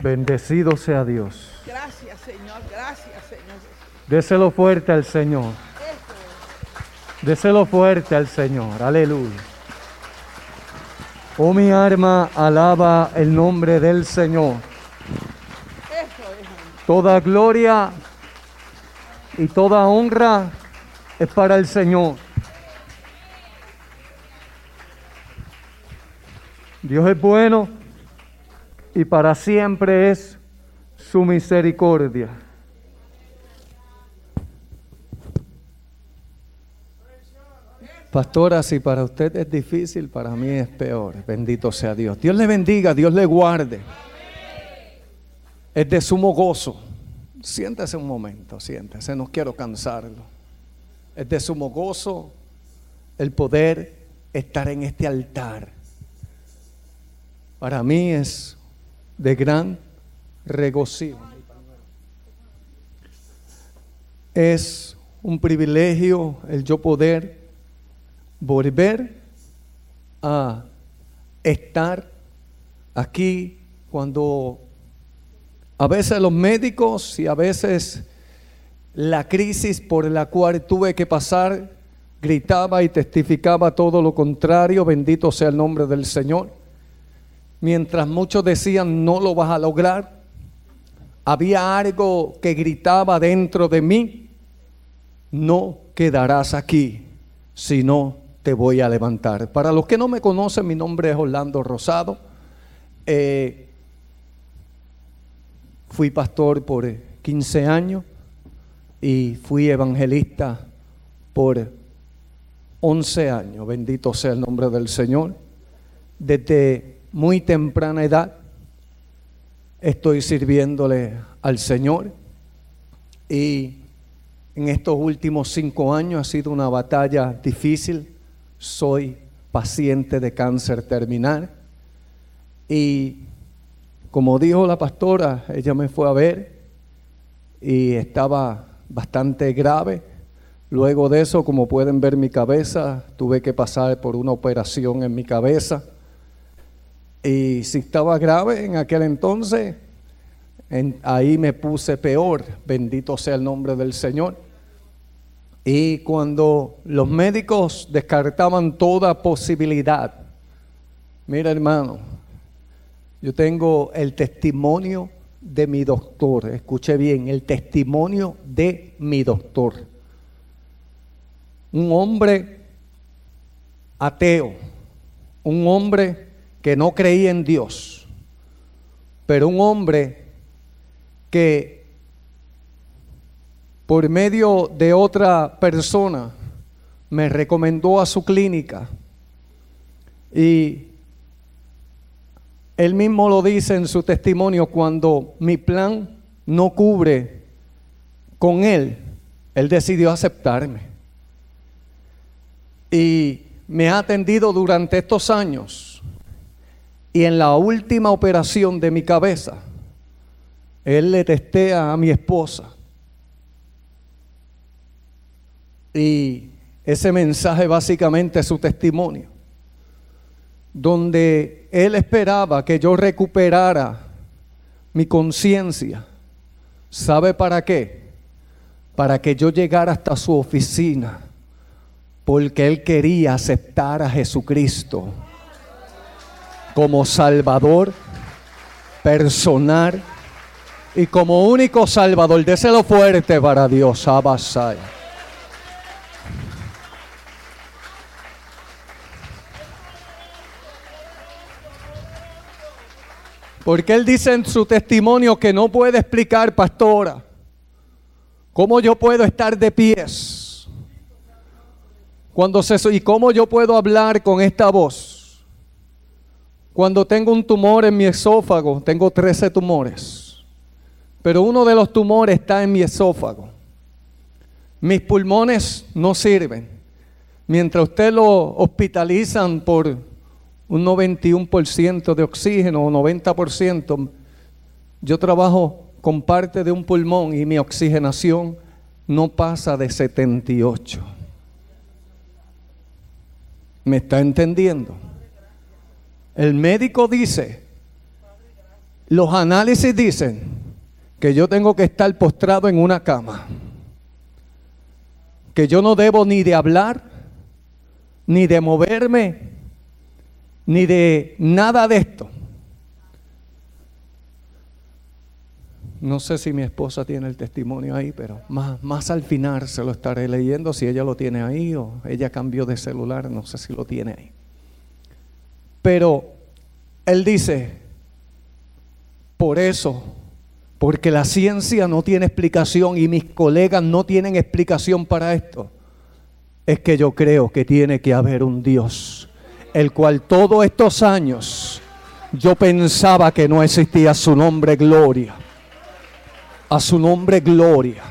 Bendecido sea Dios. Gracias, Señor. Gracias, Señor. Déselo fuerte al Señor. Déselo fuerte al Señor. Aleluya. Oh mi alma alaba el nombre del Señor. Toda gloria y toda honra es para el Señor. Dios es bueno y para siempre es su misericordia. Pastora, si para usted es difícil, para mí es peor. Bendito sea Dios. Dios le bendiga, Dios le guarde. Es de sumo gozo. Siéntese un momento, siéntese, no quiero cansarlo. Es de sumo gozo el poder estar en este altar. Para mí es de gran regocijo. Es un privilegio el yo poder volver a estar aquí cuando a veces los médicos y a veces la crisis por la cual tuve que pasar gritaba y testificaba todo lo contrario, bendito sea el nombre del Señor. Mientras muchos decían, no lo vas a lograr, había algo que gritaba dentro de mí, no quedarás aquí, sino te voy a levantar. Para los que no me conocen, mi nombre es Orlando Rosado. Eh, fui pastor por 15 años y fui evangelista por 11 años. Bendito sea el nombre del Señor. Desde muy temprana edad estoy sirviéndole al Señor y en estos últimos cinco años ha sido una batalla difícil. Soy paciente de cáncer terminal y como dijo la pastora, ella me fue a ver y estaba bastante grave. Luego de eso, como pueden ver mi cabeza, tuve que pasar por una operación en mi cabeza. Y si estaba grave en aquel entonces, ahí me puse peor. Bendito sea el nombre del Señor. Y cuando los médicos descartaban toda posibilidad, mira hermano, yo tengo el testimonio de mi doctor, escuche bien, el testimonio de mi doctor. Un hombre ateo, un hombre que no creía en Dios, pero un hombre que por medio de otra persona me recomendó a su clínica y él mismo lo dice en su testimonio cuando mi plan no cubre con él, él decidió aceptarme. Y me ha atendido durante estos años. Y en la última operación de mi cabeza, él le testea a mi esposa. Y ese mensaje básicamente es su testimonio donde él esperaba que yo recuperara mi conciencia. ¿Sabe para qué? Para que yo llegara hasta su oficina, porque él quería aceptar a Jesucristo como Salvador personal y como único Salvador. Déselo fuerte para Dios, Abasaya. Porque él dice en su testimonio que no puede explicar, pastora, cómo yo puedo estar de pies. Cuando se, y cómo yo puedo hablar con esta voz. Cuando tengo un tumor en mi esófago, tengo 13 tumores. Pero uno de los tumores está en mi esófago. Mis pulmones no sirven. Mientras usted lo hospitalizan por un 91% de oxígeno o 90%, yo trabajo con parte de un pulmón y mi oxigenación no pasa de 78. ¿Me está entendiendo? El médico dice Los análisis dicen que yo tengo que estar postrado en una cama, que yo no debo ni de hablar, ni de moverme, ni de nada de esto. No sé si mi esposa tiene el testimonio ahí, pero más, más al final se lo estaré leyendo si ella lo tiene ahí o ella cambió de celular, no sé si lo tiene ahí. Pero él dice, por eso, porque la ciencia no tiene explicación y mis colegas no tienen explicación para esto, es que yo creo que tiene que haber un Dios, el cual todos estos años yo pensaba que no existía su nombre gloria a su nombre gloria.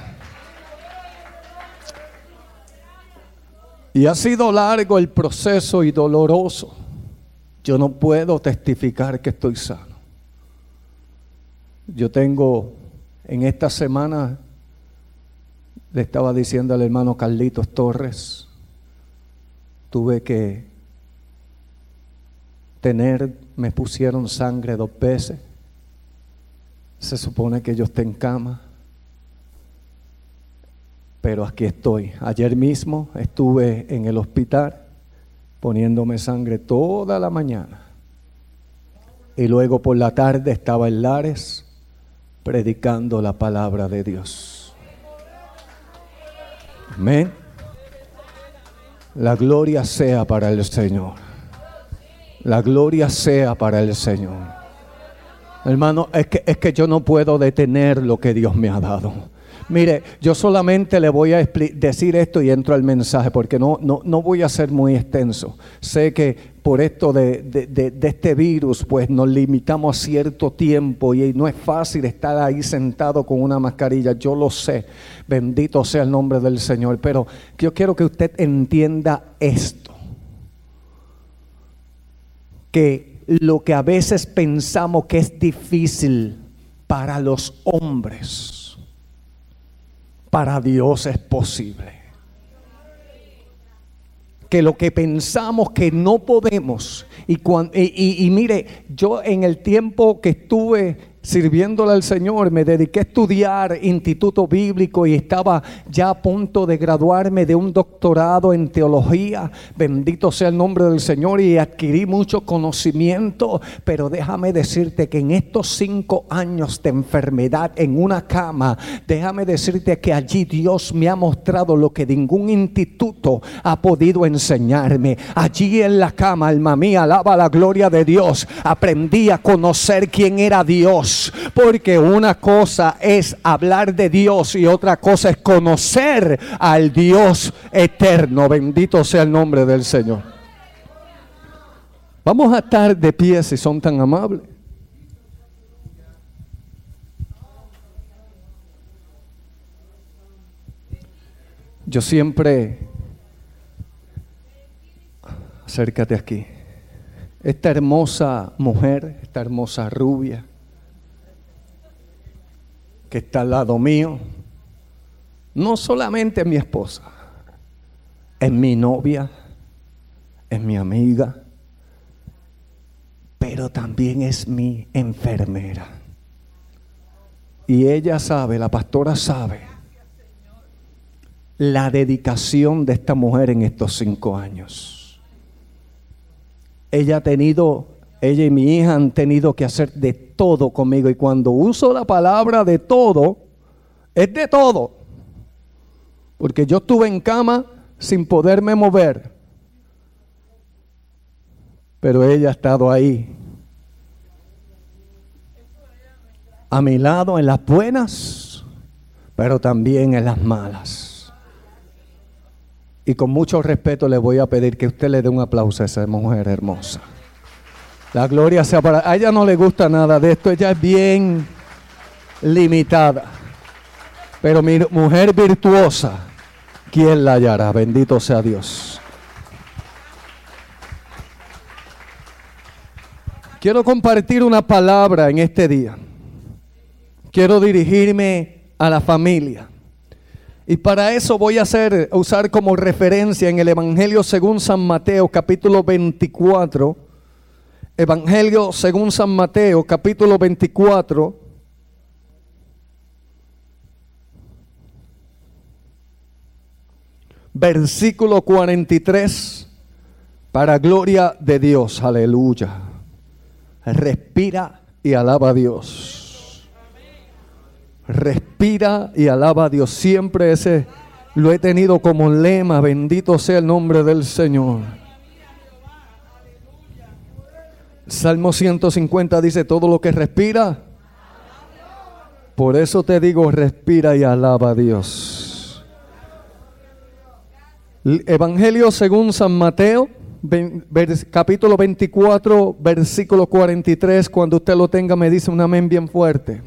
Y ha sido largo el proceso y doloroso. Yo no puedo testificar que estoy sano. Yo tengo en esta semana, le estaba diciendo al hermano Carlitos Torres, tuve que tener, me pusieron sangre dos veces se supone que yo esté en cama. Pero aquí estoy. Ayer mismo estuve en el hospital poniéndome sangre toda la mañana. Y luego por la tarde estaba en Lares predicando la palabra de Dios. Amén. La gloria sea para el Señor. La gloria sea para el Señor. Hermano, es que, es que yo no puedo detener lo que Dios me ha dado. Mire, yo solamente le voy a decir esto y entro al mensaje porque no, no, no voy a ser muy extenso. Sé que por esto de, de, este virus, pues nos limitamos a cierto tiempo y no es fácil estar ahí sentado con una mascarilla. Yo lo sé. Bendito sea el nombre del Señor. Pero yo quiero que usted entienda esto. Que lo que a veces pensamos que es difícil para los hombres, para Dios es posible. Que lo que pensamos que no podemos, y, y, y mire, yo en el tiempo que estuve sirviéndole al Señor, me dediqué a estudiar instituto bíblico y estaba ya a punto de graduarme de un doctorado en teología. Bendito sea el nombre del Señor y adquirí mucho conocimiento. Pero déjame decirte que en estos cinco años de enfermedad en una cama, déjame decirte que allí Dios me ha mostrado lo que ningún instituto ha podido enseñarme. Allí en la cama, alma mía, la gloria de Dios. Aprendí a conocer quién era Dios porque una cosa es hablar de Dios y otra cosa es conocer al Dios eterno. Bendito sea el nombre del Señor. Vamos a estar de pie si son tan amables. Yo siempre, acércate aquí, esta hermosa mujer, esta hermosa rubia, que está al lado mío, no solamente es mi esposa, es mi novia, es mi amiga, pero también es mi enfermera. Y ella sabe, la pastora sabe, la dedicación de esta mujer en estos cinco años. Ella ha tenido ella y mi hija han tenido que hacer de todo conmigo. Y cuando uso la palabra de todo, es de todo. Porque yo estuve en cama sin poderme mover. Pero ella ha estado ahí. A mi lado en las buenas, pero también en las malas. Y con mucho respeto le voy a pedir que usted le dé un aplauso a esa mujer hermosa. La gloria sea para... A ella no le gusta nada de esto, ella es bien limitada. Pero mi mujer virtuosa, ¿quién la hallará? Bendito sea Dios. Quiero compartir una palabra en este día. Quiero dirigirme a la familia. Y para eso voy a usar como referencia en el Evangelio según San Mateo capítulo 24 Evangelio según San Mateo, capítulo 24. Versículo 43, para gloria de Dios, aleluya. Respira y alaba a Dios. Respira y alaba a Dios. Siempre ese lo he tenido como lema, bendito sea el nombre del Señor. Salmo 150 dice, todo lo que respira. Por eso te digo, respira y alaba a Dios. Evangelio según San Mateo, capítulo 24, versículo 43. Cuando usted lo tenga, me dice un amén bien fuerte.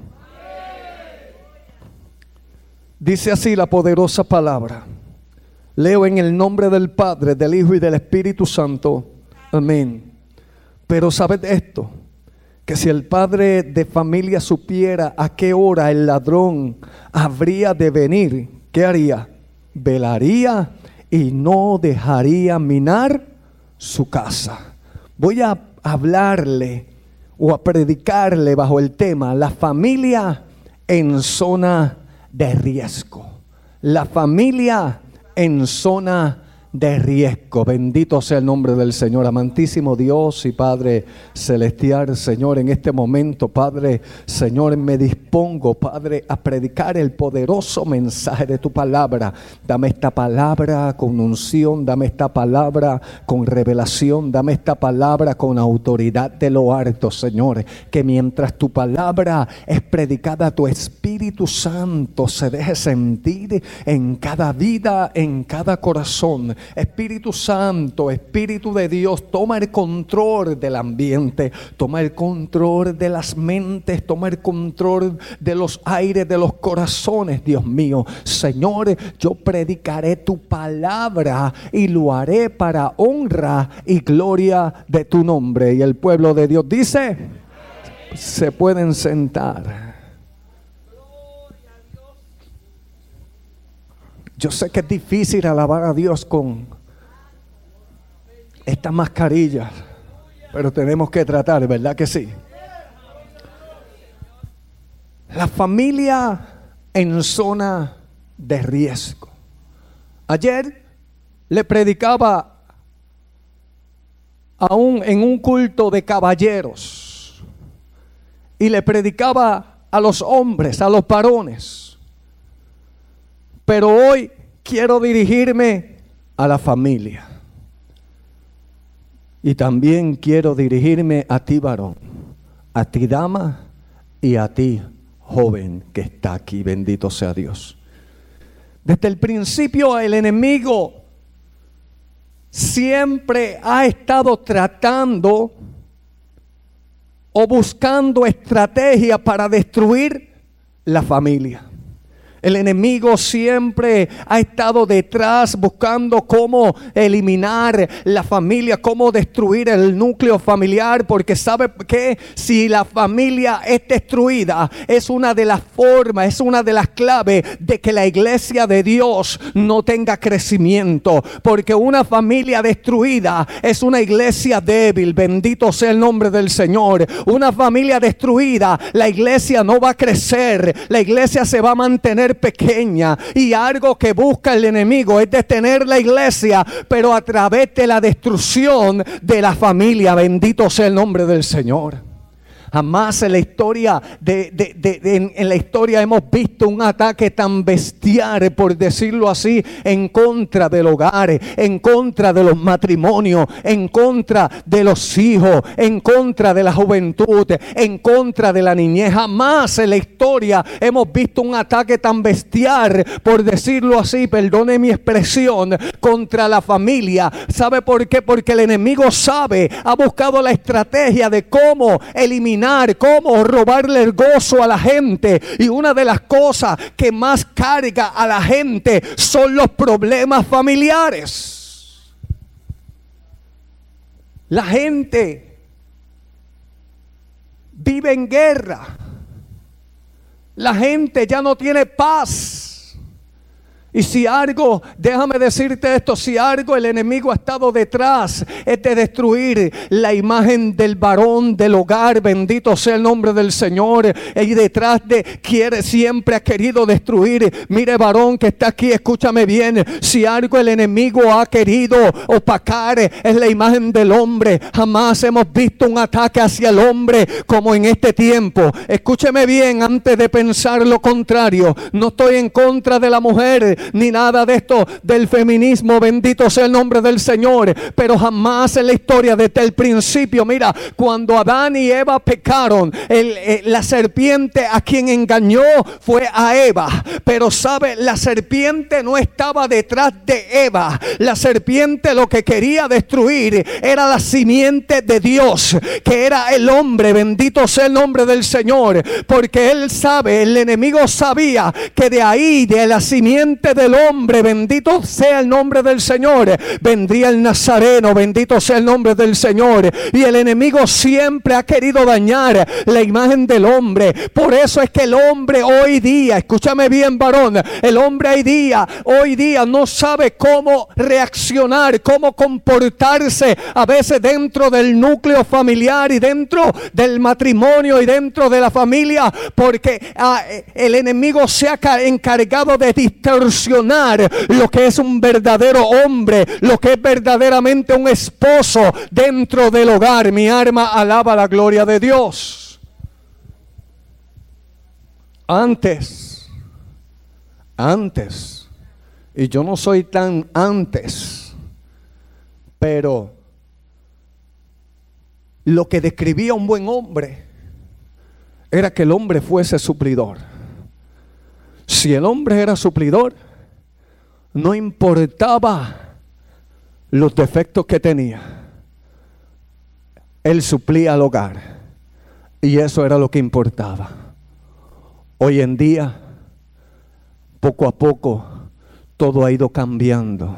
Dice así la poderosa palabra. Leo en el nombre del Padre, del Hijo y del Espíritu Santo. Amén. Pero sabed esto, que si el padre de familia supiera a qué hora el ladrón habría de venir, ¿qué haría? Velaría y no dejaría minar su casa. Voy a hablarle o a predicarle bajo el tema la familia en zona de riesgo. La familia en zona de riesgo. Bendito sea el nombre del Señor, amantísimo Dios y Padre celestial, Señor, en este momento, Padre, Señor, me dispongo, Padre, a predicar el poderoso mensaje de tu palabra. Dame esta palabra con unción, dame esta palabra con revelación, dame esta palabra con autoridad de lo alto, Señor, que mientras tu palabra es predicada, tu Espíritu Santo se deje sentir en cada vida, en cada corazón Espíritu Santo, Espíritu de Dios, toma el control del ambiente, toma el control de las mentes, toma el control de los aires, de los corazones, Dios mío. Señor, yo predicaré tu palabra y lo haré para honra y gloria de tu nombre. Y el pueblo de Dios dice, se pueden sentar. Yo sé que es difícil alabar a Dios con estas mascarillas, pero tenemos que tratar, ¿verdad que sí? La familia en zona de riesgo. Ayer le predicaba aún en un culto de caballeros y le predicaba a los hombres, a los varones pero hoy quiero dirigirme a la familia. Y también quiero dirigirme a ti, varón, a ti, dama, y a ti, joven, que está aquí. Bendito sea Dios. Desde el principio el enemigo siempre ha estado tratando o buscando estrategias para destruir la familia. El enemigo siempre ha estado detrás buscando cómo eliminar la familia, cómo destruir el núcleo familiar, porque sabe que si la familia es destruida, es una de las formas, es una de las claves de que la iglesia de Dios no tenga crecimiento, porque una familia destruida es una iglesia débil, bendito sea el nombre del Señor. Una familia destruida, la iglesia no va a crecer, la iglesia se va a mantener pequeña y algo que busca el enemigo es detener la iglesia, pero a través de la destrucción de la familia. Bendito sea el nombre del Señor. Jamás en la historia de, en, la historia hemos visto un ataque tan bestial, por decirlo así, en contra del hogar, en contra de los matrimonios, en contra de los hijos, en contra de la juventud, en contra de la niñez. Jamás en la historia hemos visto un ataque tan bestial, por decirlo así, perdone mi expresión, contra la familia. ¿Sabe por qué? Porque el enemigo sabe, ha buscado la estrategia de cómo eliminar cómo robarle el gozo a la gente. Y una de las cosas que más carga a la gente son los problemas familiares. La gente vive en guerra. La gente ya no tiene paz. Y si algo, déjame decirte esto, si algo el enemigo ha estado detrás, es de destruir la imagen del varón del hogar, bendito sea el nombre del Señor. Y detrás de, quiere, siempre ha querido destruir. Mire varón que está aquí, escúchame bien, si algo el enemigo ha querido opacar, es la imagen del hombre. Jamás hemos visto un ataque hacia el hombre como en este tiempo. Escúcheme bien antes de pensar lo contrario. No estoy en contra de la mujer ni nada de esto del feminismo. Bendito sea el nombre del Señor. Pero jamás en la historia desde el principio, mira, cuando Adán y Eva pecaron, eh, la serpiente a quien engañó fue a Eva. Pero sabe, la serpiente no estaba detrás de Eva. La serpiente lo que quería destruir era la simiente de Dios, que era el hombre. Bendito sea el nombre del Señor. Porque él sabe, el enemigo sabía que de ahí, de la simiente del hombre, bendito sea el nombre del Señor, vendría el Nazareno, bendito sea el nombre del Señor. Y el enemigo siempre ha querido dañar la imagen del hombre. Por eso es que el hombre hoy día, escúchame bien varón, el hombre hoy día, hoy día no sabe cómo reaccionar, cómo comportarse a veces dentro del núcleo familiar y dentro del matrimonio y dentro de la familia, porque ah, el enemigo se ha encargado de distorsionar lo que es un verdadero hombre, lo que es verdaderamente un esposo dentro del hogar. Mi arma alaba la gloria de Dios. Antes, antes, y yo no soy tan antes, pero lo que describía un buen hombre era que el hombre fuese suplidor. Si el hombre era suplidor, no importaba los defectos que tenía. Él suplía al hogar. Y eso era lo que importaba. Hoy en día, poco a poco, todo ha ido cambiando.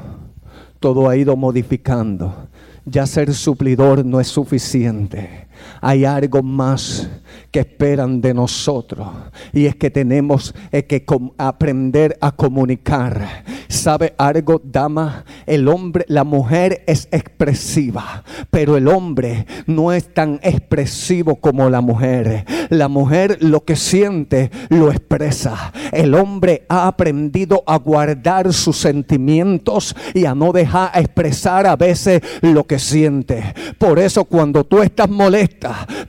Todo ha ido modificando. Ya ser suplidor no es suficiente. Hay algo más que esperan de nosotros. Y es que tenemos que aprender a comunicar. ¿Sabe algo, dama? El hombre, la mujer es expresiva, pero el hombre no es tan expresivo como la mujer. La mujer lo que siente lo expresa. El hombre ha aprendido a guardar sus sentimientos y a no dejar expresar a veces lo que siente. Por eso cuando tú estás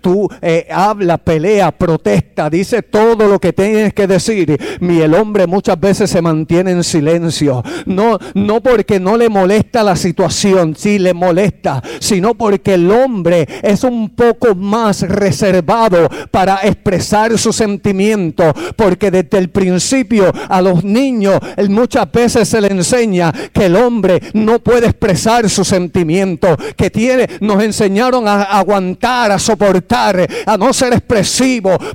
tú eh, hablas, pelea, protesta, dice todo lo que tienes que decir. Y el hombre muchas veces se mantiene en silencio. No, no porque no le molesta la situación, sí le molesta, sino porque el hombre es un poco más reservado para expresar sus sentimientos. Porque desde el principio a los niños muchas veces se le enseña que el hombre no puede expresar sus sentimientos, que tiene, nos enseñaron a aguantar, soportar, a no ser expresado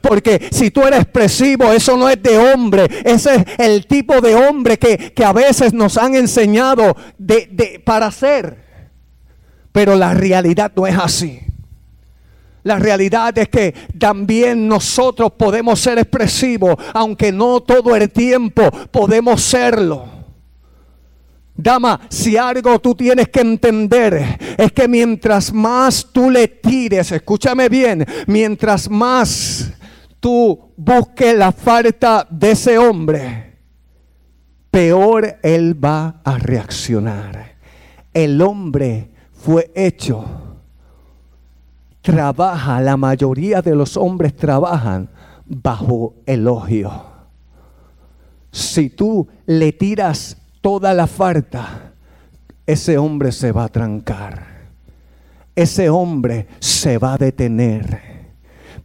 porque si tú eres expresivo, eso no es de hombre. Ese es el tipo de hombre que, a veces nos han enseñado de, para ser. Pero la realidad no es así. La realidad es que también nosotros podemos ser expresivos, aunque no todo el tiempo podemos serlo. Dama, si algo tú tienes que entender es que mientras más tú le tires, escúchame bien, mientras más tú busques la falta de ese hombre, peor él va a reaccionar. El hombre fue hecho, trabaja, la mayoría de los hombres trabajan bajo elogio. Si tú le tiras toda la falta, ese hombre se va a trancar. Ese hombre se va a detener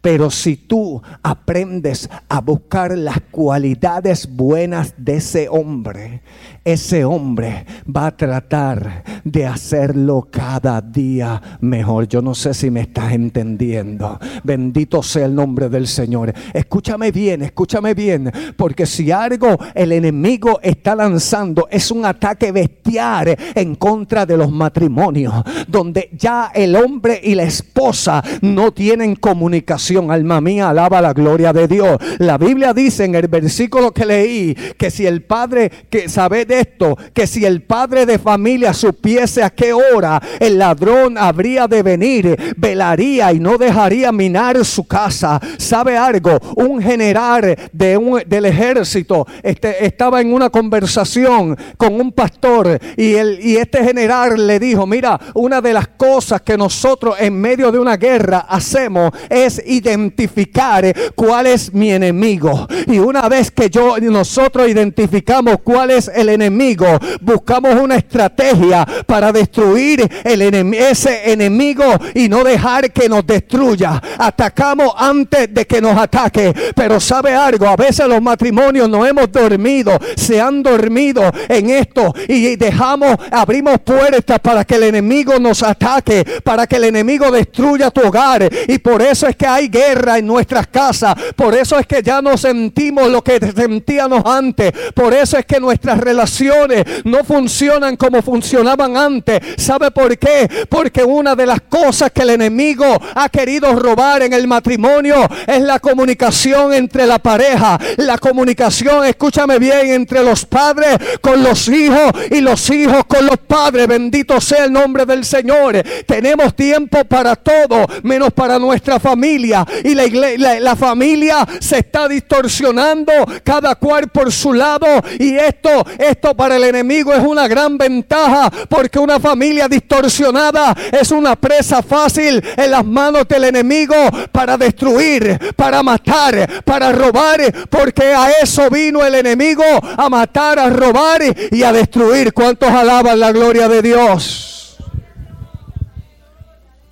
pero si tú aprendes a buscar las cualidades buenas de ese hombre, ese hombre va a tratar de hacerlo cada día mejor. Yo no sé si me estás entendiendo. Bendito sea el nombre del Señor. Escúchame bien, escúchame bien, porque si algo el enemigo está lanzando es un ataque bestial en contra de los matrimonios, donde ya el hombre y la esposa no tienen comunicación Alma mía, alaba la gloria de Dios. La Biblia dice en el versículo que leí que si el padre, que sabe de esto, que si el padre de familia supiese a qué hora el ladrón habría de venir, velaría y no dejaría minar su casa. ¿Sabe algo? Un general de un, del ejército este, estaba en una conversación con un pastor y, el, y este general le dijo, mira, una de las cosas que nosotros en medio de una guerra hacemos es identificar cuál es mi enemigo. Y una vez que yo nosotros identificamos cuál es el enemigo, buscamos una estrategia para destruir ese enemigo y no dejar que nos destruya. Atacamos antes de que nos ataque. Pero sabe algo, a veces los matrimonios no hemos dormido, se han dormido en esto y dejamos, abrimos puertas para que el enemigo nos ataque, para que el enemigo destruya tu hogar. Y por eso es que hay guerra en nuestras casas. Por eso es que ya no sentimos lo que sentíamos antes. Por eso es que nuestras relaciones no funcionan como funcionaban antes. ¿Sabe por qué? Porque una de las cosas que el enemigo ha querido robar en el matrimonio es la comunicación entre la pareja. La comunicación, escúchame bien, entre los padres con los hijos y los hijos con los padres. Bendito sea el nombre del Señor. Tenemos tiempo para todo, menos para nuestra familia. Y la, familia se está distorsionando, cada cual por su lado. Y esto, esto para el enemigo es una gran ventaja, porque una familia distorsionada es una presa fácil en las manos del enemigo para destruir, para matar, para robar, porque a eso vino el enemigo, a matar, a robar y a destruir. ¿Cuántos alaban la gloria de Dios?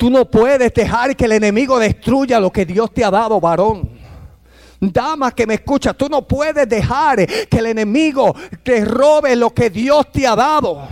Tú no puedes dejar que el enemigo destruya lo que Dios te ha dado, varón. Dama que me escucha, tú no puedes dejar que el enemigo te robe lo que Dios te ha dado.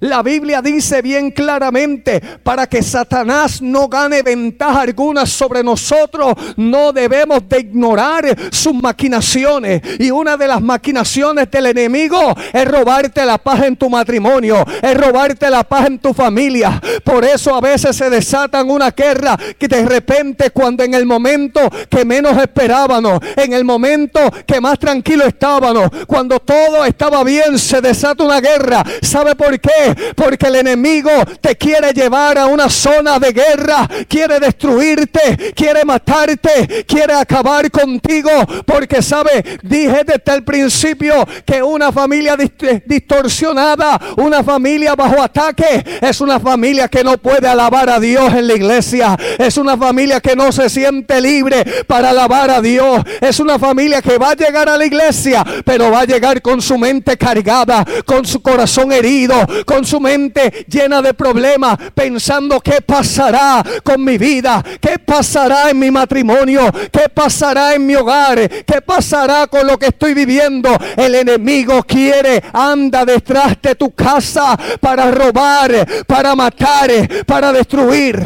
La Biblia dice bien claramente, para que Satanás no gane ventaja alguna sobre nosotros, no debemos de ignorar sus maquinaciones. Y una de las maquinaciones del enemigo es robarte la paz en tu matrimonio, es robarte la paz en tu familia. Por eso a veces se desatan una guerra que de repente cuando en el momento que menos esperábamos, en el momento que más tranquilo estábamos, cuando todo estaba bien, se desata una guerra. ¿Sabe por qué? Porque el enemigo te quiere llevar a una zona de guerra, quiere destruirte, quiere matarte, quiere acabar contigo. Porque sabe, dije desde el principio que una familia distorsionada, una familia bajo ataque, es una familia que no puede alabar a Dios en la iglesia. Es una familia que no se siente libre para alabar a Dios. Es una familia que va a llegar a la iglesia, pero va a llegar con su mente cargada, con su corazón herido, con su mente llena de problemas, pensando qué pasará con mi vida, qué pasará en mi matrimonio, qué pasará en mi hogar, qué pasará con lo que estoy viviendo. El enemigo quiere, anda detrás de tu casa para robar, para matar, para destruir.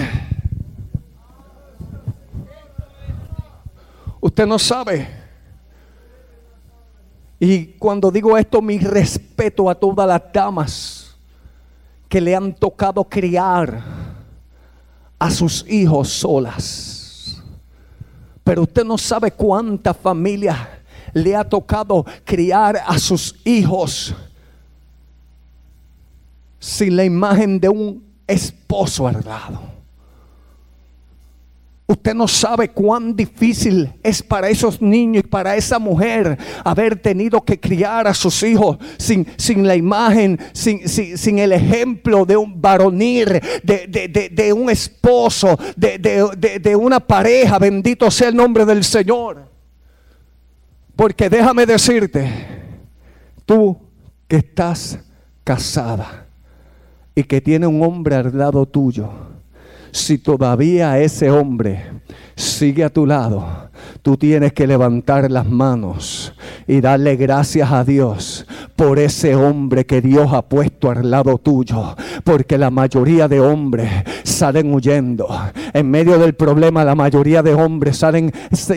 Usted no sabe. Y cuando digo esto, mi respeto a todas las damas que le han tocado criar a sus hijos solas. Pero usted no sabe cuánta familia le ha tocado criar a sus hijos sin la imagen de un esposo al lado. Usted no sabe cuán difícil es para esos niños y para esa mujer haber tenido que criar a sus hijos sin, sin la imagen, sin, sin, el ejemplo de un varonil, de, de un esposo, de una pareja. Bendito sea el nombre del Señor. Porque déjame decirte, tú que estás casada y que tiene un hombre al lado tuyo, si todavía ese hombre sigue a tu lado, tú tienes que levantar las manos y darle gracias a Dios por ese hombre que Dios ha puesto al lado tuyo. Porque la mayoría de hombres salen huyendo. En medio del problema, la mayoría de hombres salen,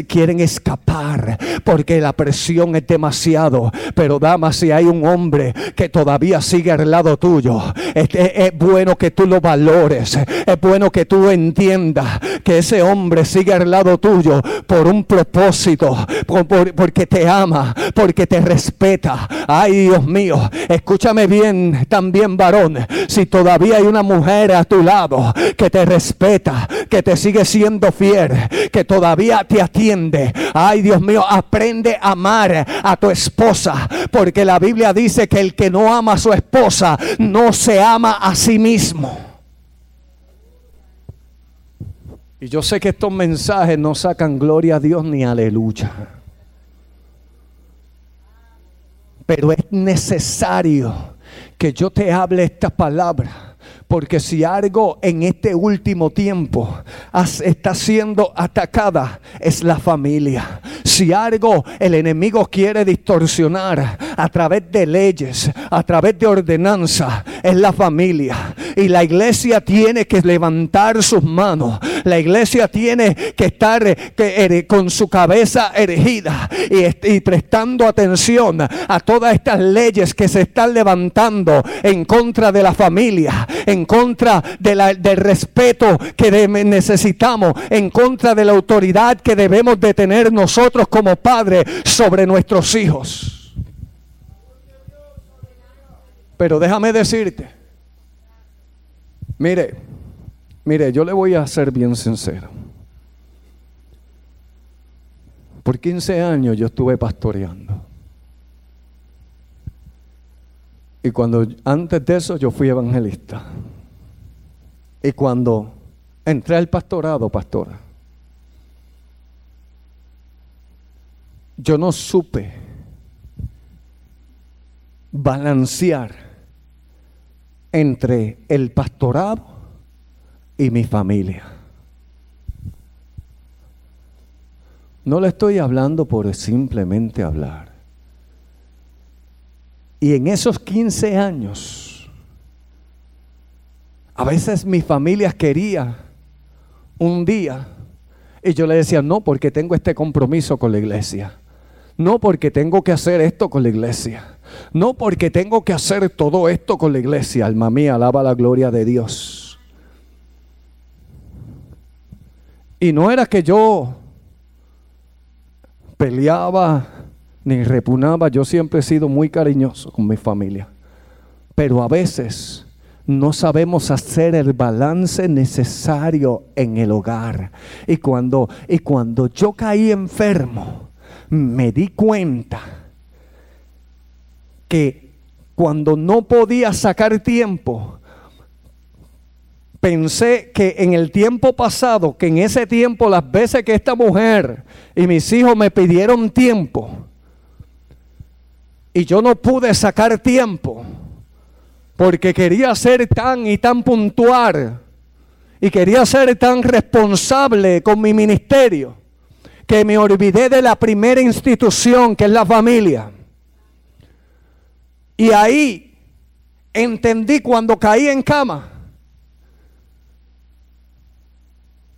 quieren escapar porque la presión es demasiado. Pero dama, si hay un hombre que todavía sigue al lado tuyo, es, bueno que tú lo valores. Es bueno que tú entiendas que ese hombre sigue al lado tuyo por un propósito, por- por- porque te ama, porque te respeta. Ay, Dios mío, escúchame bien, también varón, si todavía hay una mujer a tu lado que te respeta, que te sigue siendo fiel, que todavía te atiende. Ay, Dios mío, aprende a amar a tu esposa, porque la Biblia dice que el que no ama a su esposa no se ama a sí mismo. Y yo sé que estos mensajes no sacan gloria a Dios ni aleluya. Pero es necesario que yo te hable esta palabra. Porque si algo en este último tiempo está siendo atacada es la familia. Si algo el enemigo quiere distorsionar a través de leyes, a través de ordenanza, es la familia. Y la iglesia tiene que levantar sus manos. La iglesia tiene que estar eh, ere- con su cabeza erigida y, est- y prestando atención a todas estas leyes que se están levantando en contra de la familia, en contra de la- del respeto que necesitamos, en contra de la autoridad que debemos de tener nosotros como padres sobre nuestros hijos. Pero déjame decirte, mire, mire, yo le voy a ser bien sincero. Por 15 años yo estuve pastoreando. Y cuando antes de eso yo fui evangelista. Y cuando entré al pastorado, pastora, yo no supe balancear entre el pastorado y mi familia. No le estoy hablando por simplemente hablar. Y en esos 15 años, a veces mi familia quería un día y yo le decía, no, porque tengo este compromiso con la iglesia. No porque tengo que hacer esto con la iglesia. No porque tengo que hacer todo esto con la iglesia. Alma mía, alaba la gloria de Dios. Y no era que yo peleaba ni repugnaba. Yo siempre he sido muy cariñoso con mi familia. Pero a veces no sabemos hacer el balance necesario en el hogar. Y cuando, y cuando yo caí enfermo, me di cuenta que cuando no podía sacar tiempo, pensé que en el tiempo pasado, que en ese tiempo las veces que esta mujer y mis hijos me pidieron tiempo, y yo no pude sacar tiempo, porque quería ser tan y tan puntual, y quería ser tan responsable con mi ministerio, que me olvidé de la primera institución, que es la familia. Y ahí entendí cuando caí en cama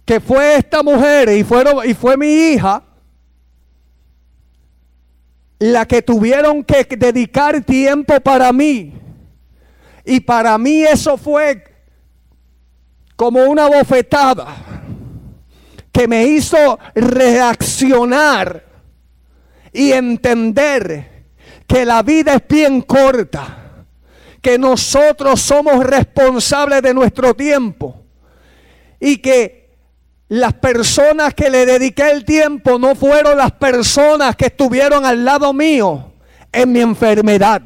que fue esta mujer y, fueron, y fue mi hija la que tuvieron que dedicar tiempo para mí. Y para mí eso fue como una bofetada que me hizo reaccionar y entender que la vida es bien corta, que nosotros somos responsables de nuestro tiempo y que las personas que le dediqué el tiempo no fueron las personas que estuvieron al lado mío en mi enfermedad,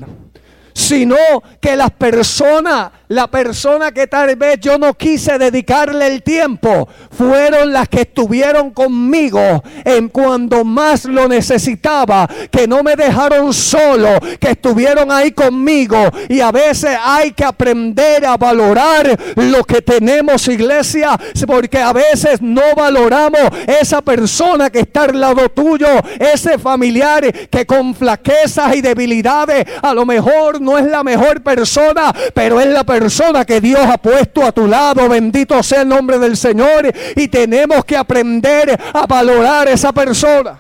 sino que las personas, la persona que tal vez yo no quise dedicarle el tiempo, fueron las que estuvieron conmigo en cuando más lo necesitaba, que no me dejaron solo, que estuvieron ahí conmigo. Y a veces hay que aprender a valorar lo que tenemos, iglesia, porque a veces no valoramos esa persona que está al lado tuyo, ese familiar que con flaquezas y debilidades a lo mejor no es la mejor persona, pero es la persona persona que Dios ha puesto a tu lado. Bendito sea el nombre del Señor. Y tenemos que aprender a valorar esa persona.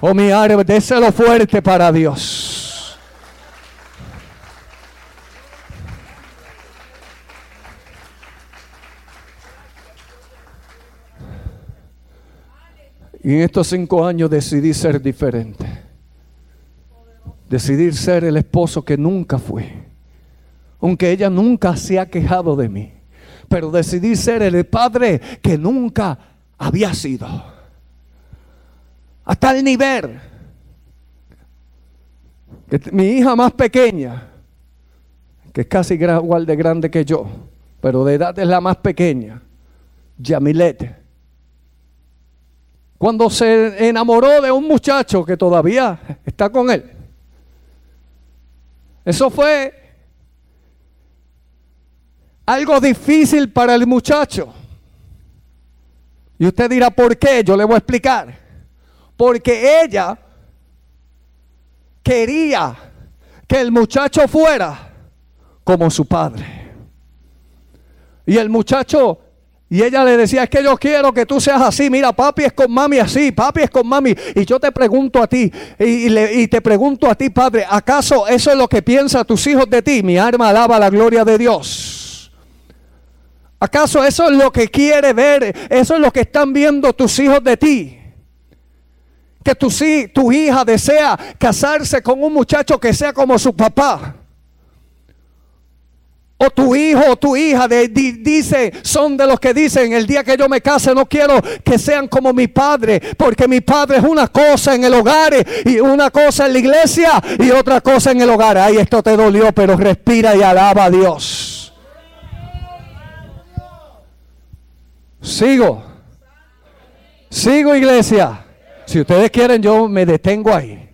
Oh, mi árbol, déselo fuerte para Dios. Y en estos cinco años decidí ser diferente. Decidí ser el esposo que nunca fui. Aunque ella nunca se ha quejado de mí. Pero decidí ser el padre que nunca había sido. A tal nivel que mi hija más pequeña, que es casi igual de grande que yo, pero de edad es la más pequeña, Yamilet, cuando se enamoró de un muchacho que todavía está con él. Eso fue algo difícil para el muchacho. Y usted dirá, ¿por qué? Yo le voy a explicar. Porque ella quería que el muchacho fuera como su padre. Y el muchacho y ella le decía, es que yo quiero que tú seas así. Mira, papi es con mami así, papi es con mami. Y yo te pregunto a ti, y, te pregunto a ti, padre, ¿acaso eso es lo que piensan tus hijos de ti? Mi alma alaba la gloria de Dios. ¿Acaso eso es lo que quiere ver? Eso es lo que están viendo tus hijos de ti. Que tu, tu hija desea casarse con un muchacho que sea como su papá o tu hijo o tu hija dice, son de los que dicen, el día que yo me case no quiero que sean como mi padre, porque mi padre es una cosa en el hogar y una cosa en la iglesia y otra cosa en el hogar. Ay, esto te dolió, pero respira y alaba a Dios. Sigo. Sigo iglesia. Si ustedes quieren, yo me detengo ahí.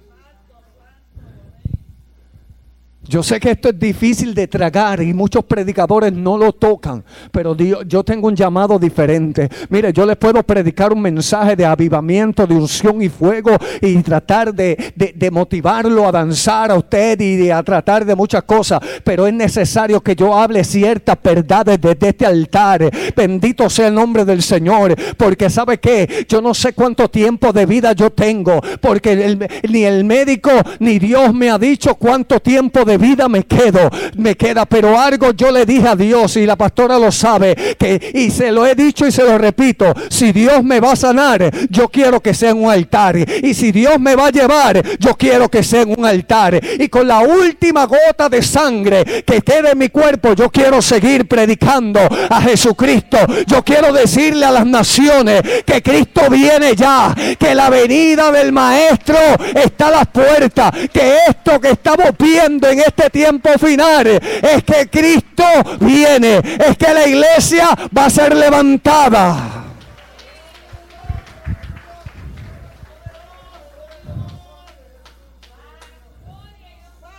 Yo sé que esto es difícil de tragar y muchos predicadores no lo tocan, pero Dios, yo tengo un llamado diferente. Mire, yo les puedo predicar un mensaje de avivamiento, de unción y fuego y tratar de, de, motivarlo a danzar a usted y a tratar de muchas cosas, pero es necesario que yo hable ciertas verdades desde este altar. Bendito sea el nombre del Señor, porque sabe que yo no sé cuánto tiempo de vida yo tengo, porque ni el médico ni Dios me ha dicho cuánto tiempo de vida me quedo, me queda, pero algo yo le dije a Dios y la pastora lo sabe, que y se lo he dicho y se lo repito, si Dios me va a sanar, yo quiero que sea en un altar. Y si Dios me va a llevar, yo quiero que sea en un altar. Y con la última gota de sangre que quede en mi cuerpo, yo quiero seguir predicando a Jesucristo. Yo quiero decirle a las naciones que Cristo viene ya, que la venida del maestro está a las puertas, que esto que estamos viendo en este tiempo final es que Cristo viene, es que la iglesia va a ser levantada.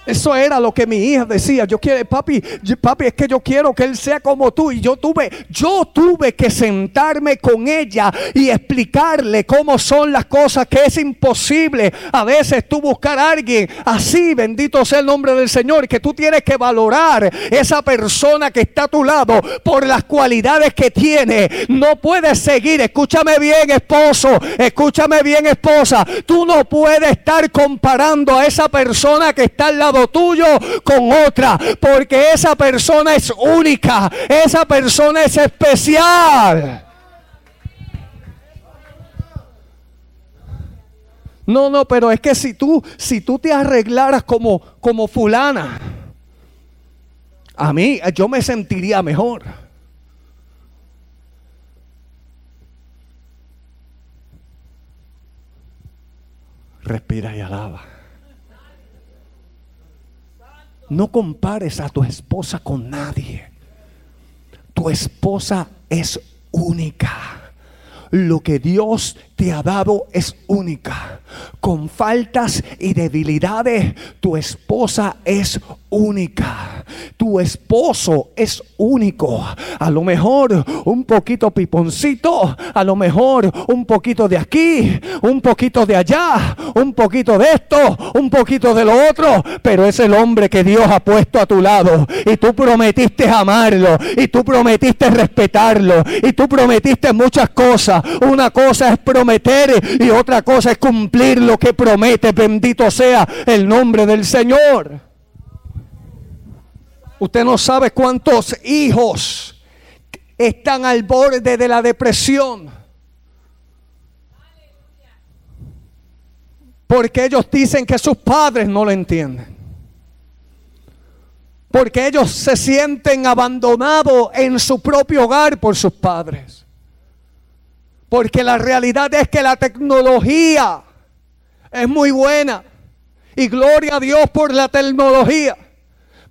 Eso era lo que mi hija decía. Yo quiero, papi, papi, es que yo quiero que él sea como tú. Y yo tuve, yo tuve que sentarme con ella y explicarle cómo son las cosas, que es imposible a veces tú buscar a alguien así, bendito sea el nombre del Señor, que tú tienes que valorar esa persona que está a tu lado por las cualidades que tiene. No puedes seguir, escúchame bien, esposo, escúchame bien, esposa. Tú no puedes estar comparando a esa persona que está al lado tuyo con otra, porque esa persona es única, esa persona es especial. No, no, pero es que si tú, si tú te arreglaras como, como fulana, a mí yo me sentiría mejor. Respira y alaba. No compares a tu esposa con nadie. Tu esposa es única. lo que Dios te ha dado es única. Con faltas y debilidades, tu esposa es única. Tu esposo es único. A lo mejor un poquito piponcito, a lo mejor un poquito de aquí, un poquito de allá, un poquito de esto, un poquito de lo otro, pero es el hombre que Dios ha puesto a tu lado y tú prometiste amarlo y tú prometiste respetarlo y tú prometiste muchas cosas. Una cosa es prometer y otra cosa es cumplir lo que promete. Bendito sea el nombre del Señor. Usted no sabe cuántos hijos están al borde de la depresión. Porque ellos dicen que sus padres no lo entienden. Porque ellos se sienten abandonados en su propio hogar por sus padres. Porque la realidad es que la tecnología es muy buena. Y gloria a Dios por la tecnología.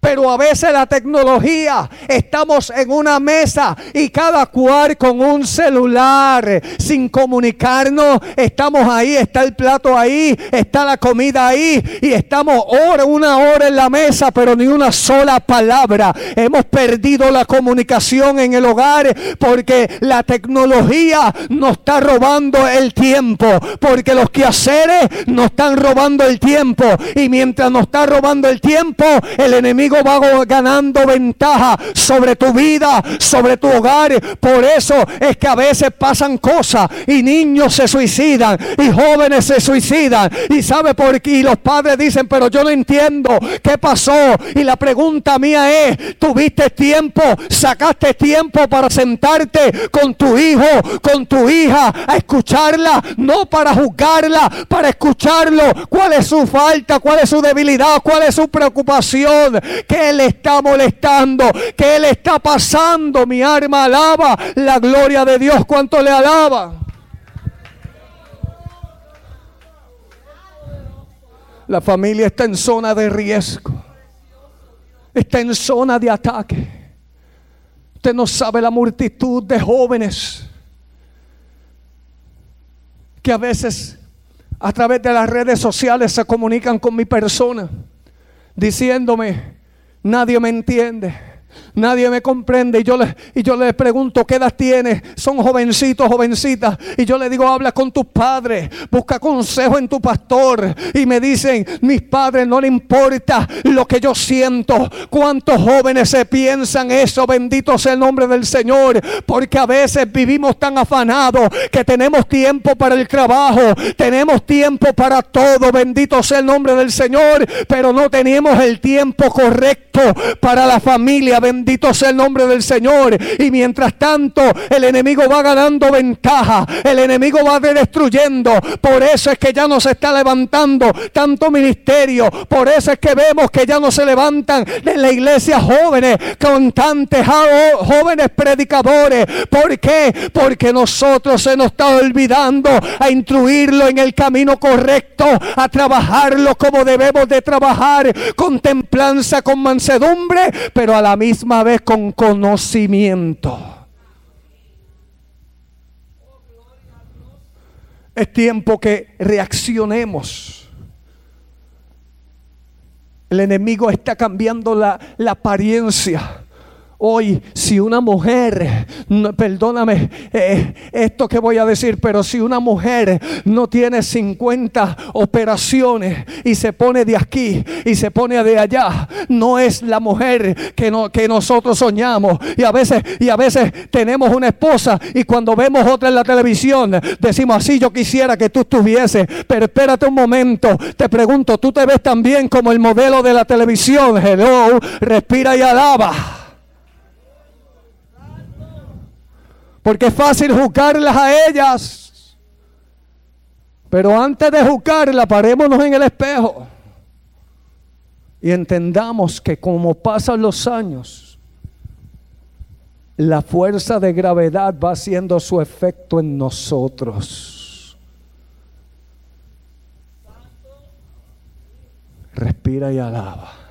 Pero a veces la tecnología, estamos en una mesa y cada cual con un celular, sin comunicarnos, estamos ahí, está el plato ahí, está la comida ahí y estamos hora, una hora en la mesa, pero ni una sola palabra. Hemos perdido la comunicación en el hogar porque la tecnología nos está robando el tiempo, porque los quehaceres nos están robando el tiempo y mientras nos está robando el tiempo, el enemigo va ganando ventaja sobre tu vida, sobre tu hogar. Por eso es que a veces pasan cosas y niños se suicidan y jóvenes se suicidan. Y sabe por qué. Y los padres dicen, pero yo no entiendo qué pasó. Y la pregunta mía es, ¿tuviste tiempo? ¿Sacaste tiempo para sentarte con tu hijo, con tu hija, a escucharla? No para juzgarla, para escucharlo. ¿Cuál es su falta? ¿Cuál es su debilidad? ¿Cuál es su preocupación? Que Él está molestando, que Él está pasando. Mi arma alaba la gloria de Dios. ¿Cuánto le alaba? La familia está en zona de riesgo. Está en zona de ataque. Usted no sabe la multitud de jóvenes que a veces a través de las redes sociales se comunican con mi persona diciéndome, Nadie me entiende. Nadie me comprende y yo, le, y yo les pregunto, ¿qué edad tienes? Son jovencitos, jovencitas. Y yo le digo, habla con tus padres, busca consejo en tu pastor. Y me dicen, mis padres no le importa lo que yo siento. ¿Cuántos jóvenes se piensan eso? Bendito sea el nombre del Señor. Porque a veces vivimos tan afanados que tenemos tiempo para el trabajo, tenemos tiempo para todo. Bendito sea el nombre del Señor. Pero no tenemos el tiempo correcto para la familia. Bendito Bendito sea el nombre del Señor. Y mientras tanto, el enemigo va ganando ventaja. El enemigo va destruyendo. Por eso es que ya no se está levantando tanto ministerio. Por eso es que vemos que ya no se levantan en la iglesia jóvenes, cantantes, jóvenes predicadores. ¿Por qué? Porque nosotros se nos está olvidando a instruirlo en el camino correcto, a trabajarlo como debemos de trabajar, con templanza, con mansedumbre, pero a la misma vez con conocimiento. Es tiempo que reaccionemos. El enemigo está cambiando la, la apariencia Hoy, si una mujer, perdóname eh, esto que voy a decir, pero si una mujer no tiene 50 operaciones y se pone de aquí y se pone de allá, no es la mujer que, que nosotros soñamos. Y a veces, y a veces tenemos una esposa y cuando vemos otra en la televisión, decimos así, yo quisiera que tú estuvieses, pero espérate un momento, te pregunto, ¿tú te ves también como el modelo de la televisión? Hello, respira y alaba. Porque es fácil juzgarlas a ellas. Pero antes de juzgarla, parémonos en el espejo. Y entendamos que como pasan los años, la fuerza de gravedad va haciendo su efecto en nosotros. Respira y alaba.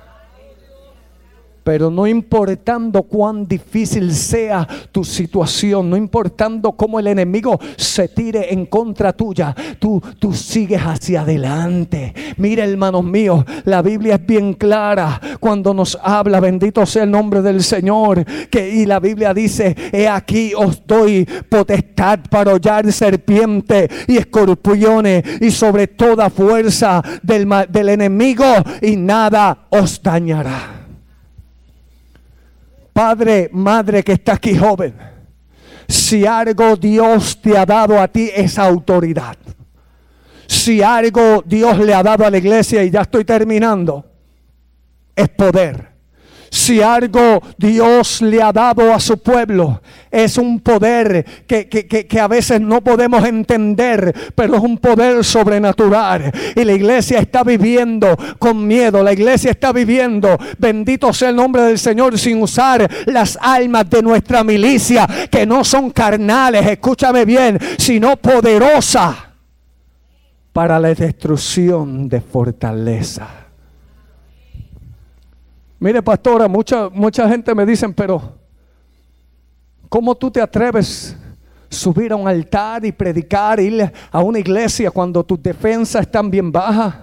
Pero no importando cuán difícil sea tu situación, no importando cómo el enemigo se tire en contra tuya, tú, tú sigues hacia adelante. Mira, hermanos míos, la Biblia es bien clara cuando nos habla, bendito sea el nombre del Señor, que y la Biblia dice, he aquí os doy potestad para hollar serpiente y escorpiones y sobre toda fuerza del, del enemigo y nada os dañará. Padre, madre que está aquí joven, si algo Dios te ha dado a ti es autoridad. Si algo Dios le ha dado a la iglesia, y ya estoy terminando, es poder. Si algo Dios le ha dado a su pueblo, es un poder que, que, a veces no podemos entender, pero es un poder sobrenatural. Y la iglesia está viviendo con miedo, la iglesia está viviendo, bendito sea el nombre del Señor, sin usar las almas de nuestra milicia, que no son carnales, escúchame bien, sino poderosa para la destrucción de fortaleza. Mire, pastora, mucha, mucha gente me dicen, pero ¿cómo tú te atreves a subir a un altar y predicar, ir a una iglesia cuando tus defensas están bien bajas?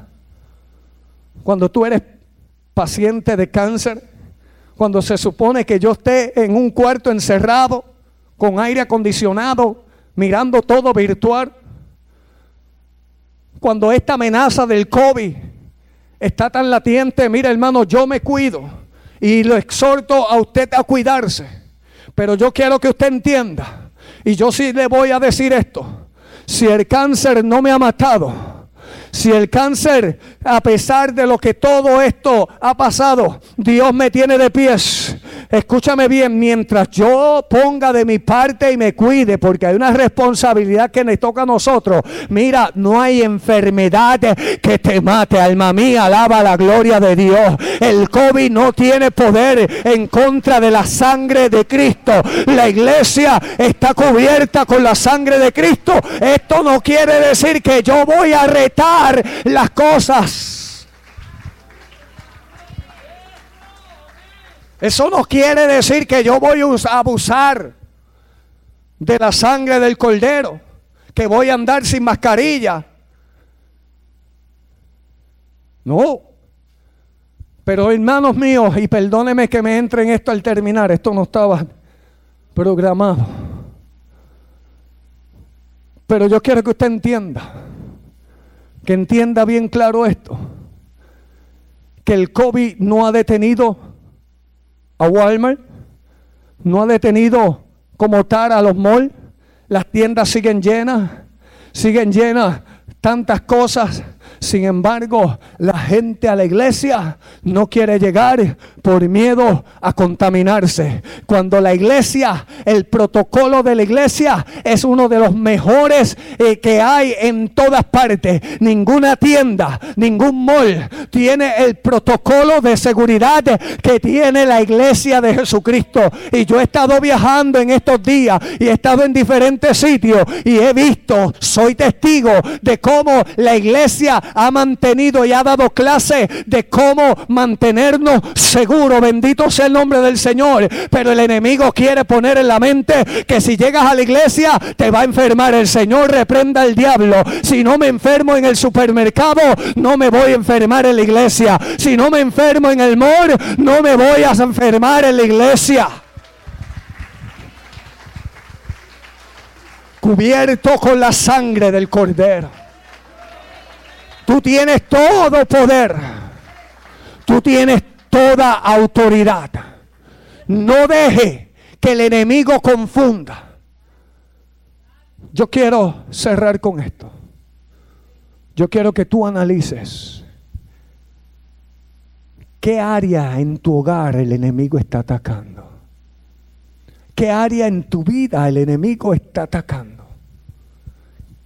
Cuando tú eres paciente de cáncer, cuando se supone que yo esté en un cuarto encerrado, con aire acondicionado, mirando todo virtual, cuando esta amenaza del COVID está tan latiente, mira hermano, yo me cuido y lo exhorto a usted a cuidarse. Pero yo quiero que usted entienda, y yo sí le voy a decir esto, si el cáncer no me ha matado, si el cáncer, a pesar de lo que todo esto ha pasado, Dios me tiene de pies. Escúchame bien, mientras yo ponga de mi parte y me cuide, porque hay una responsabilidad que nos toca a nosotros. Mira, no hay enfermedad que te mate, alma mía, alaba la gloria de Dios. El COVID no tiene poder en contra de la sangre de Cristo. La iglesia está cubierta con la sangre de Cristo. Esto no quiere decir que yo voy a retar las cosas. Eso no quiere decir que yo voy a abusar de la sangre del cordero, que voy a andar sin mascarilla. No. Pero hermanos míos, y perdóneme que me entre en esto al terminar, esto no estaba programado. Pero yo quiero que usted entienda que entienda bien claro esto, que el COVID no ha detenido a Walmart, no ha detenido como tal a los malls, las tiendas siguen llenas, siguen llenas tantas cosas sin embargo, la gente a la iglesia no quiere llegar por miedo a contaminarse. Cuando la iglesia, el protocolo de la iglesia es uno de los mejores eh, que hay en todas partes. Ninguna tienda, ningún mall tiene el protocolo de seguridad que tiene la iglesia de Jesucristo. Y yo he estado viajando en estos días y he estado en diferentes sitios y he visto, soy testigo de cómo la iglesia ha mantenido y ha dado clase de cómo mantenernos seguros. Bendito sea el nombre del Señor. Pero el enemigo quiere poner en la mente que si llegas a la iglesia te va a enfermar. El Señor reprenda al diablo. Si no me enfermo en el supermercado, no me voy a enfermar en la iglesia. Si no me enfermo en el mor, no me voy a enfermar en la iglesia. Cubierto con la sangre del cordero. Tú tienes todo poder. Tú tienes toda autoridad. No deje que el enemigo confunda. Yo quiero cerrar con esto. Yo quiero que tú analices qué área en tu hogar el enemigo está atacando. ¿Qué área en tu vida el enemigo está atacando?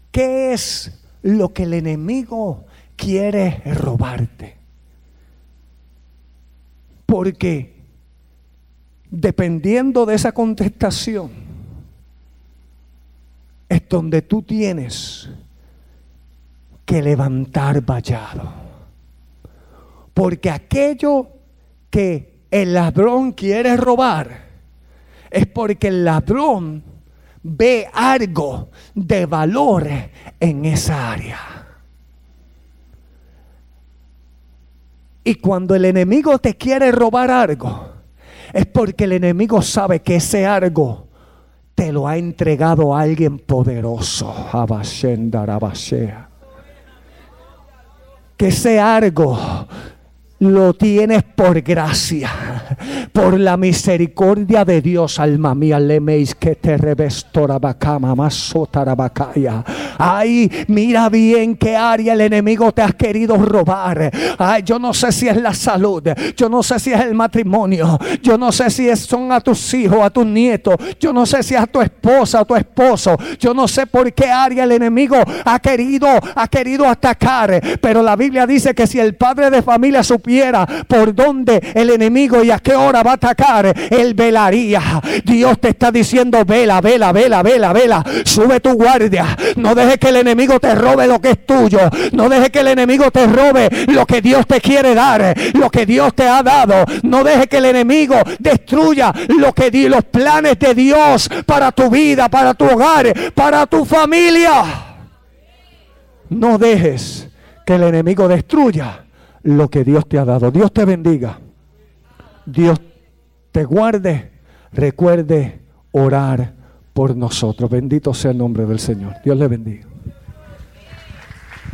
¿Qué es lo que el enemigo quiere robarte. Porque dependiendo de esa contestación, es donde tú tienes que levantar vallado. Porque aquello que el ladrón quiere robar, es porque el ladrón ve algo de valor en esa área. Y cuando el enemigo te quiere robar algo, es porque el enemigo sabe que ese algo te lo ha entregado a alguien poderoso. Que ese algo lo tienes por gracia, por la misericordia de Dios, alma mía, lemeis que te revestora bacama, masotarabacaya. Ay, mira bien qué área el enemigo te ha querido robar. Ay, yo no sé si es la salud, yo no sé si es el matrimonio, yo no sé si son a tus hijos, a tus nietos, yo no sé si es a tu esposa, a tu esposo, yo no sé por qué área el enemigo ha querido, ha querido atacar. Pero la Biblia dice que si el padre de familia por dónde el enemigo y a qué hora va a atacar, él velaría. Dios te está diciendo, vela, vela, vela, vela, vela. Sube tu guardia. No dejes que el enemigo te robe lo que es tuyo. No dejes que el enemigo te robe lo que Dios te quiere dar, lo que Dios te ha dado. No dejes que el enemigo destruya lo que los planes de Dios para tu vida, para tu hogar, para tu familia. No dejes que el enemigo destruya lo que Dios te ha dado. Dios te bendiga. Dios te guarde. Recuerde orar por nosotros. Bendito sea el nombre del Señor. Dios le bendiga.